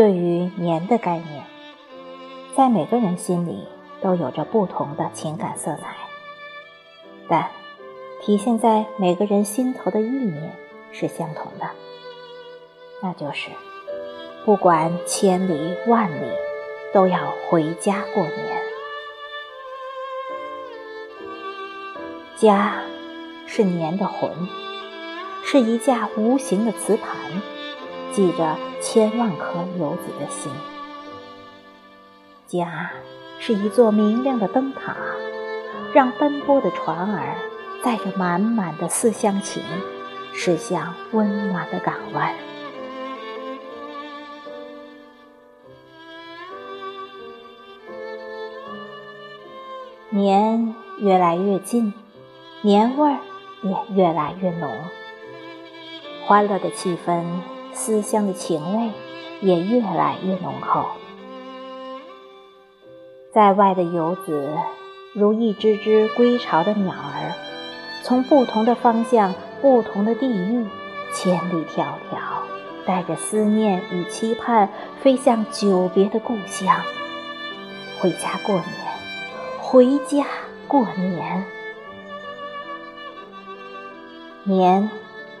对于年的概念，在每个人心里都有着不同的情感色彩，但体现在每个人心头的意念是相同的，那就是不管千里万里，都要回家过年。家是年的魂，是一架无形的磁盘，系着千万颗游子的心。家是一座明亮的灯塔，让奔波的船儿载着满满的思乡情，驶向温暖的港湾。年越来越近。年味儿也越来越浓，欢乐的气氛、思乡的情味也越来越浓厚。在外的游子，如一只只归巢的鸟儿，从不同的方向、不同的地域，千里迢迢，带着思念与期盼，飞向久别的故乡。回家过年，回家过年。年，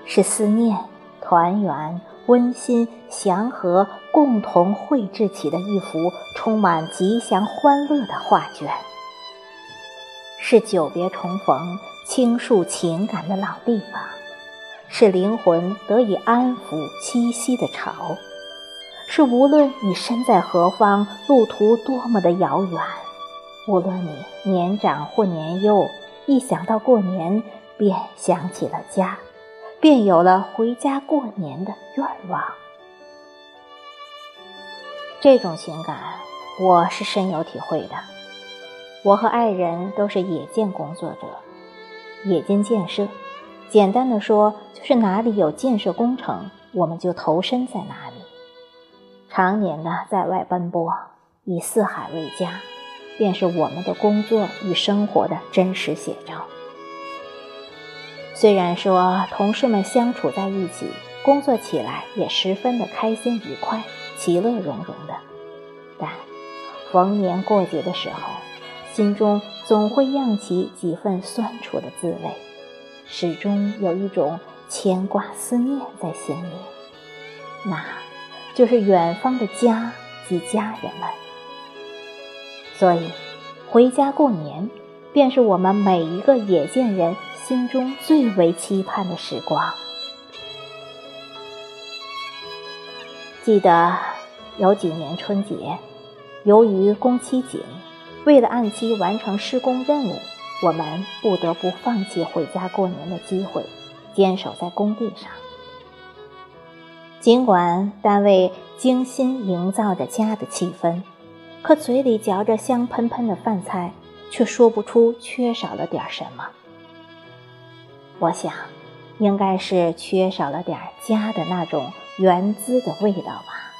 是思念、团圆、温馨、祥和共同绘制起的一幅充满吉祥欢乐的画卷，是久别重逢、倾诉情感的老地方，是灵魂得以安抚栖息的巢，是无论你身在何方、路途多么的遥远，无论你年长或年幼，一想到过年。便想起了家，便有了回家过年的愿望。这种情感，我是深有体会的。我和爱人都是野建工作者，野间建设，简单的说，就是哪里有建设工程，我们就投身在哪里，常年的在外奔波，以四海为家，便是我们的工作与生活的真实写照。虽然说同事们相处在一起，工作起来也十分的开心愉快、其乐融融的，但逢年过节的时候，心中总会漾起几分酸楚的滋味，始终有一种牵挂思念在心里，那就是远方的家及家人们。所以，回家过年，便是我们每一个野见人。心中最为期盼的时光。记得有几年春节，由于工期紧，为了按期完成施工任务，我们不得不放弃回家过年的机会，坚守在工地上。尽管单位精心营造着家的气氛，可嘴里嚼着香喷喷的饭菜，却说不出缺少了点什么。我想，应该是缺少了点家的那种原滋的味道吧。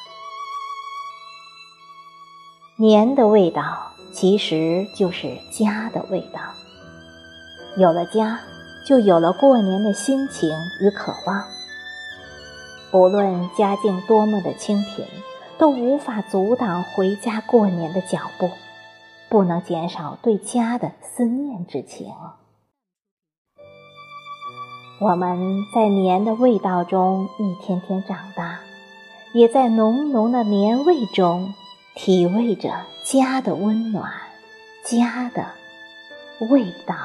年的味道其实就是家的味道。有了家，就有了过年的心情与渴望。不论家境多么的清贫，都无法阻挡回家过年的脚步，不能减少对家的思念之情。我们在年的味道中一天天长大，也在浓浓的年味中体味着家的温暖，家的味道。